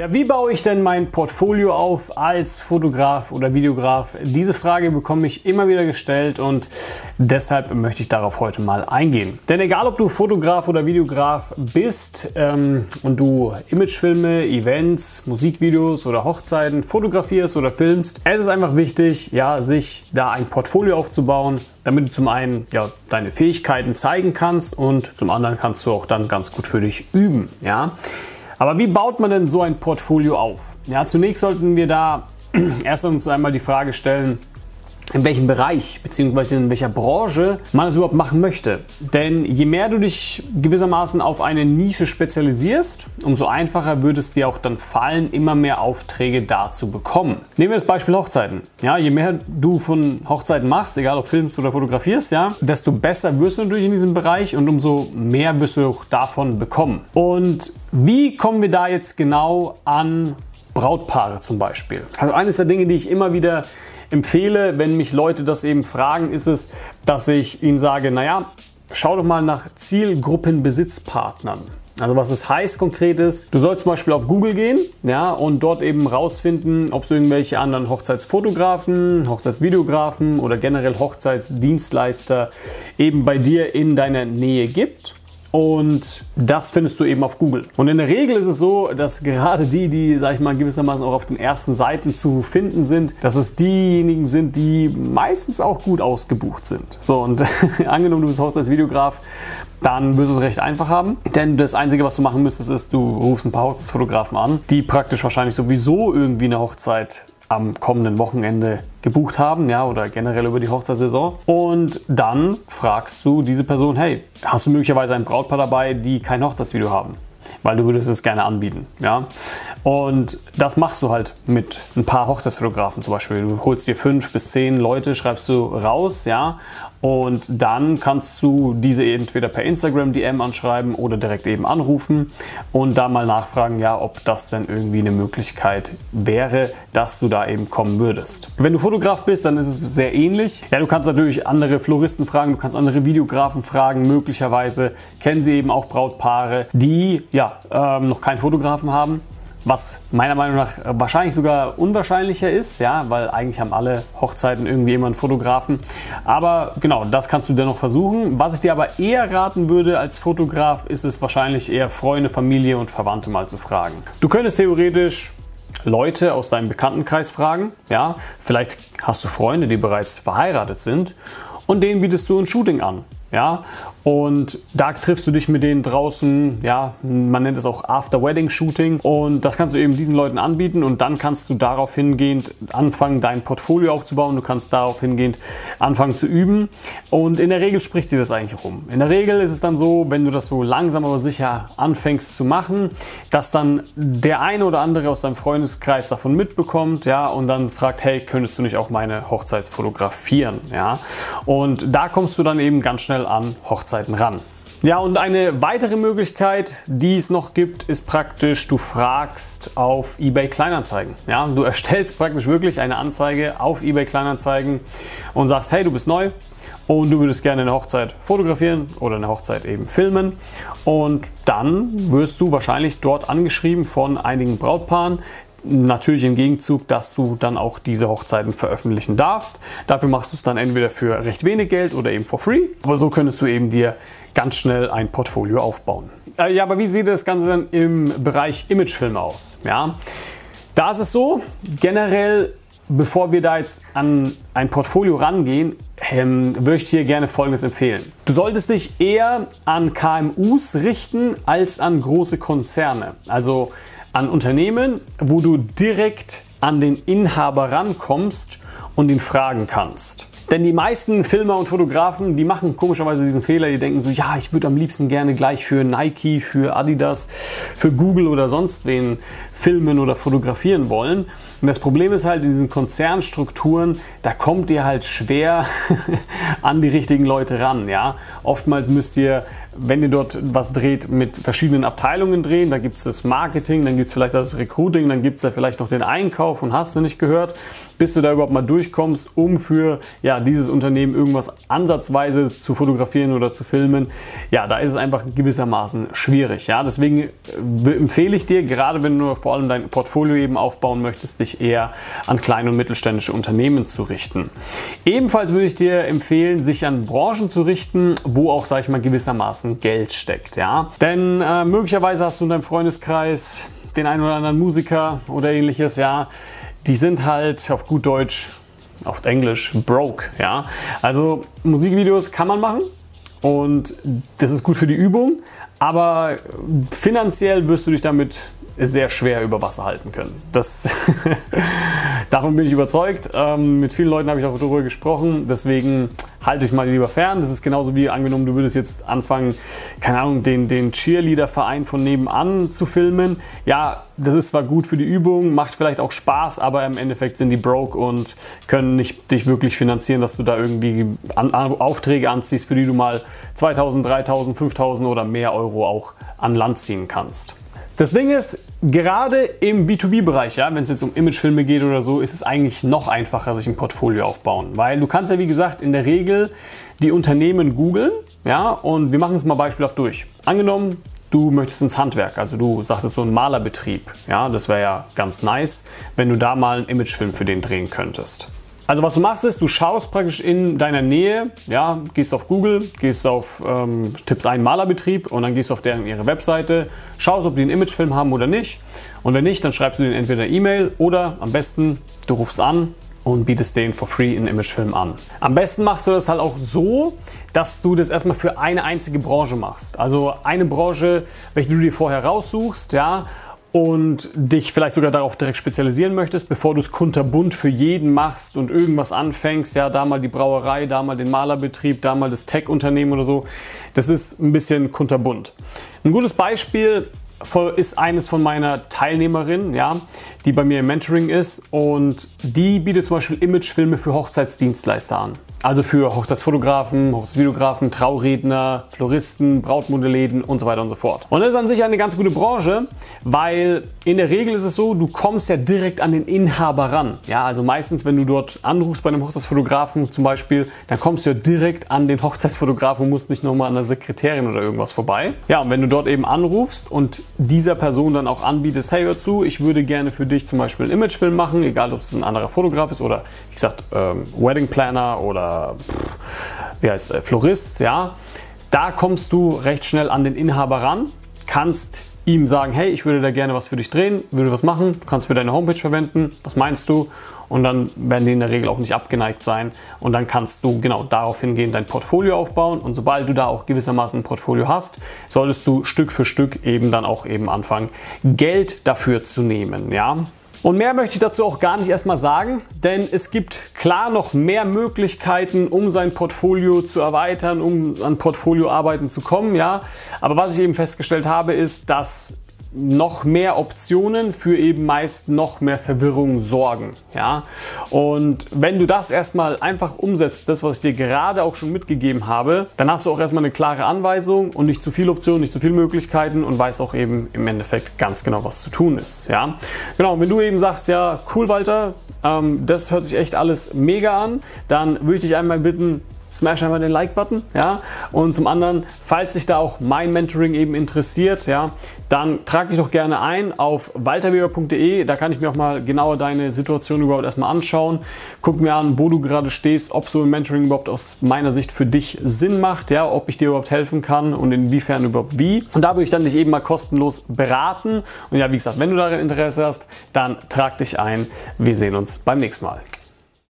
Ja, wie baue ich denn mein Portfolio auf als Fotograf oder Videograf? Diese Frage bekomme ich immer wieder gestellt und deshalb möchte ich darauf heute mal eingehen. Denn egal, ob du Fotograf oder Videograf bist ähm, und du Imagefilme, Events, Musikvideos oder Hochzeiten fotografierst oder filmst, es ist einfach wichtig, ja, sich da ein Portfolio aufzubauen, damit du zum einen ja, deine Fähigkeiten zeigen kannst und zum anderen kannst du auch dann ganz gut für dich üben. Ja? Aber wie baut man denn so ein Portfolio auf? Ja, zunächst sollten wir da erst uns einmal die Frage stellen, in welchem Bereich bzw. in welcher Branche man es überhaupt machen möchte. Denn je mehr du dich gewissermaßen auf eine Nische spezialisierst, umso einfacher würde es dir auch dann fallen, immer mehr Aufträge da zu bekommen. Nehmen wir das Beispiel Hochzeiten. Ja, je mehr du von Hochzeiten machst, egal ob filmst oder fotografierst, ja, desto besser wirst du natürlich in diesem Bereich und umso mehr wirst du auch davon bekommen. Und wie kommen wir da jetzt genau an Brautpaare zum Beispiel? Also eines der Dinge, die ich immer wieder empfehle, wenn mich Leute das eben fragen, ist es, dass ich ihnen sage, naja, schau doch mal nach Zielgruppenbesitzpartnern. Also was es heißt konkret ist, du sollst zum Beispiel auf Google gehen ja, und dort eben rausfinden, ob es irgendwelche anderen Hochzeitsfotografen, Hochzeitsvideografen oder generell Hochzeitsdienstleister eben bei dir in deiner Nähe gibt. Und das findest du eben auf Google. Und in der Regel ist es so, dass gerade die, die, sag ich mal, gewissermaßen auch auf den ersten Seiten zu finden sind, dass es diejenigen sind, die meistens auch gut ausgebucht sind. So, und angenommen, du bist Hochzeitsvideograf, dann wirst du es recht einfach haben. Denn das Einzige, was du machen müsstest, ist, du rufst ein paar Hochzeitsfotografen an, die praktisch wahrscheinlich sowieso irgendwie eine Hochzeit am kommenden Wochenende gebucht haben, ja, oder generell über die Hochzeitssaison. Und dann fragst du diese Person, hey, hast du möglicherweise ein Brautpaar dabei, die kein Hochzeitsvideo haben? Weil du würdest es gerne anbieten, ja. Und das machst du halt mit ein paar Hochzeitsfotografen zum Beispiel. Du holst dir fünf bis zehn Leute, schreibst du raus, ja, und dann kannst du diese entweder per Instagram DM anschreiben oder direkt eben anrufen und da mal nachfragen, ja, ob das denn irgendwie eine Möglichkeit wäre, dass du da eben kommen würdest. Wenn du Fotograf bist, dann ist es sehr ähnlich. Ja, du kannst natürlich andere Floristen fragen, du kannst andere Videografen fragen. Möglicherweise kennen sie eben auch Brautpaare, die ja ähm, noch keinen Fotografen haben was meiner Meinung nach wahrscheinlich sogar unwahrscheinlicher ist, ja, weil eigentlich haben alle Hochzeiten irgendwie immer einen Fotografen. Aber genau, das kannst du dennoch versuchen. Was ich dir aber eher raten würde als Fotograf, ist es wahrscheinlich eher Freunde, Familie und Verwandte mal zu fragen. Du könntest theoretisch Leute aus deinem Bekanntenkreis fragen, ja, vielleicht hast du Freunde, die bereits verheiratet sind und denen bietest du ein Shooting an. Ja, und da triffst du dich mit denen draußen, ja, man nennt es auch After-Wedding-Shooting. Und das kannst du eben diesen Leuten anbieten und dann kannst du darauf hingehend anfangen, dein Portfolio aufzubauen. Du kannst darauf hingehend anfangen zu üben. Und in der Regel spricht sie das eigentlich rum. In der Regel ist es dann so, wenn du das so langsam aber sicher anfängst zu machen, dass dann der eine oder andere aus deinem Freundeskreis davon mitbekommt, ja, und dann fragt, hey, könntest du nicht auch meine Hochzeit fotografieren, ja? Und da kommst du dann eben ganz schnell an Hochzeit Hochzeiten ran. Ja, und eine weitere Möglichkeit, die es noch gibt, ist praktisch, du fragst auf eBay Kleinanzeigen. Ja, du erstellst praktisch wirklich eine Anzeige auf eBay Kleinanzeigen und sagst, hey, du bist neu und du würdest gerne eine Hochzeit fotografieren oder eine Hochzeit eben filmen. Und dann wirst du wahrscheinlich dort angeschrieben von einigen Brautpaaren, Natürlich im Gegenzug, dass du dann auch diese Hochzeiten veröffentlichen darfst. Dafür machst du es dann entweder für recht wenig Geld oder eben for free. Aber so könntest du eben dir ganz schnell ein Portfolio aufbauen. Äh, ja, aber wie sieht das Ganze dann im Bereich Imagefilme aus? Ja, da ist es so, generell, bevor wir da jetzt an ein Portfolio rangehen, ähm, würde ich dir gerne Folgendes empfehlen. Du solltest dich eher an KMUs richten als an große Konzerne. Also an Unternehmen, wo du direkt an den Inhaber rankommst und ihn fragen kannst. Denn die meisten Filmer und Fotografen, die machen komischerweise diesen Fehler, die denken so, ja, ich würde am liebsten gerne gleich für Nike, für Adidas, für Google oder sonst wen filmen oder fotografieren wollen. Und das Problem ist halt in diesen Konzernstrukturen, da kommt ihr halt schwer an die richtigen Leute ran. Ja? Oftmals müsst ihr wenn ihr dort was dreht, mit verschiedenen Abteilungen drehen. Da gibt es das Marketing, dann gibt es vielleicht das Recruiting, dann gibt es ja vielleicht noch den Einkauf und hast du nicht gehört, bis du da überhaupt mal durchkommst, um für ja, dieses Unternehmen irgendwas ansatzweise zu fotografieren oder zu filmen. Ja, da ist es einfach gewissermaßen schwierig. Ja, deswegen äh, empfehle ich dir, gerade wenn du vor allem dein Portfolio eben aufbauen möchtest, dich eher an kleine und mittelständische Unternehmen zu richten. Ebenfalls würde ich dir empfehlen, sich an Branchen zu richten, wo auch, sage ich mal, gewissermaßen Geld steckt. Ja? Denn äh, möglicherweise hast du in deinem Freundeskreis den einen oder anderen Musiker oder ähnliches, ja, die sind halt auf gut Deutsch, auf Englisch, broke, ja. Also Musikvideos kann man machen und das ist gut für die Übung, aber finanziell wirst du dich damit sehr schwer über Wasser halten können. Das Davon bin ich überzeugt. Ähm, mit vielen Leuten habe ich auch darüber gesprochen. Deswegen halte ich mal lieber fern. Das ist genauso wie angenommen, du würdest jetzt anfangen, keine Ahnung, den, den Cheerleader-Verein von nebenan zu filmen. Ja, das ist zwar gut für die Übung, macht vielleicht auch Spaß, aber im Endeffekt sind die broke und können nicht dich wirklich finanzieren, dass du da irgendwie an, an, Aufträge anziehst, für die du mal 2000, 3000, 5000 oder mehr Euro auch an Land ziehen kannst. Das Ding ist, gerade im B2B-Bereich, ja, wenn es jetzt um Imagefilme geht oder so, ist es eigentlich noch einfacher, sich ein Portfolio aufbauen. Weil du kannst ja, wie gesagt, in der Regel die Unternehmen googeln, ja, und wir machen es mal beispielhaft durch. Angenommen, du möchtest ins Handwerk, also du sagst es so ein Malerbetrieb, ja, das wäre ja ganz nice, wenn du da mal einen Imagefilm für den drehen könntest. Also was du machst ist, du schaust praktisch in deiner Nähe, ja, gehst auf Google, gehst auf, ähm, tippst einen Malerbetrieb und dann gehst du auf deren ihre Webseite, schaust, ob die einen Imagefilm haben oder nicht. Und wenn nicht, dann schreibst du denen entweder E-Mail oder am besten du rufst an und bietest denen for free einen Imagefilm an. Am besten machst du das halt auch so, dass du das erstmal für eine einzige Branche machst. Also eine Branche, welche du dir vorher raussuchst, ja, und dich vielleicht sogar darauf direkt spezialisieren möchtest, bevor du es kunterbunt für jeden machst und irgendwas anfängst, ja, da mal die Brauerei, da mal den Malerbetrieb, da mal das Tech-Unternehmen oder so, das ist ein bisschen kunterbunt. Ein gutes Beispiel ist eines von meiner Teilnehmerin, ja, die bei mir im Mentoring ist und die bietet zum Beispiel Imagefilme für Hochzeitsdienstleister an. Also für Hochzeitsfotografen, Hochzeitsvideografen, Trauredner, Floristen, Brautmodelläden und so weiter und so fort. Und das ist an sich eine ganz gute Branche, weil in der Regel ist es so, du kommst ja direkt an den Inhaber ran. Ja, also meistens, wenn du dort anrufst bei einem Hochzeitsfotografen zum Beispiel, dann kommst du ja direkt an den Hochzeitsfotografen und musst nicht nochmal an der Sekretärin oder irgendwas vorbei. Ja, und wenn du dort eben anrufst und dieser Person dann auch anbietest, hey, hör zu, ich würde gerne für dich zum Beispiel einen Imagefilm machen, egal ob es ein anderer Fotograf ist oder, wie gesagt, ähm, Wedding Planner oder wie heißt äh, Florist, ja, da kommst du recht schnell an den Inhaber ran, kannst ihm sagen, hey, ich würde da gerne was für dich drehen, würde was machen, kannst für deine Homepage verwenden, was meinst du? Und dann werden die in der Regel auch nicht abgeneigt sein und dann kannst du genau darauf hingehen, dein Portfolio aufbauen und sobald du da auch gewissermaßen ein Portfolio hast, solltest du Stück für Stück eben dann auch eben anfangen, Geld dafür zu nehmen, ja? Und mehr möchte ich dazu auch gar nicht erstmal sagen, denn es gibt klar noch mehr Möglichkeiten, um sein Portfolio zu erweitern, um an Portfolioarbeiten zu kommen, ja. Aber was ich eben festgestellt habe, ist, dass noch mehr Optionen für eben meist noch mehr Verwirrung sorgen. Ja? Und wenn du das erstmal einfach umsetzt, das, was ich dir gerade auch schon mitgegeben habe, dann hast du auch erstmal eine klare Anweisung und nicht zu viele Optionen, nicht zu viele Möglichkeiten und weißt auch eben im Endeffekt ganz genau, was zu tun ist. Ja? Genau, wenn du eben sagst, ja, cool, Walter, ähm, das hört sich echt alles mega an, dann würde ich dich einmal bitten, smash einmal den Like-Button, ja. Und zum anderen, falls sich da auch mein Mentoring eben interessiert, ja, dann trag dich doch gerne ein auf walterweber.de. Da kann ich mir auch mal genauer deine Situation überhaupt erstmal anschauen. Guck mir an, wo du gerade stehst, ob so ein Mentoring überhaupt aus meiner Sicht für dich Sinn macht, ja, ob ich dir überhaupt helfen kann und inwiefern überhaupt wie. Und da würde ich dann dich eben mal kostenlos beraten. Und ja, wie gesagt, wenn du daran Interesse hast, dann trag dich ein. Wir sehen uns beim nächsten Mal.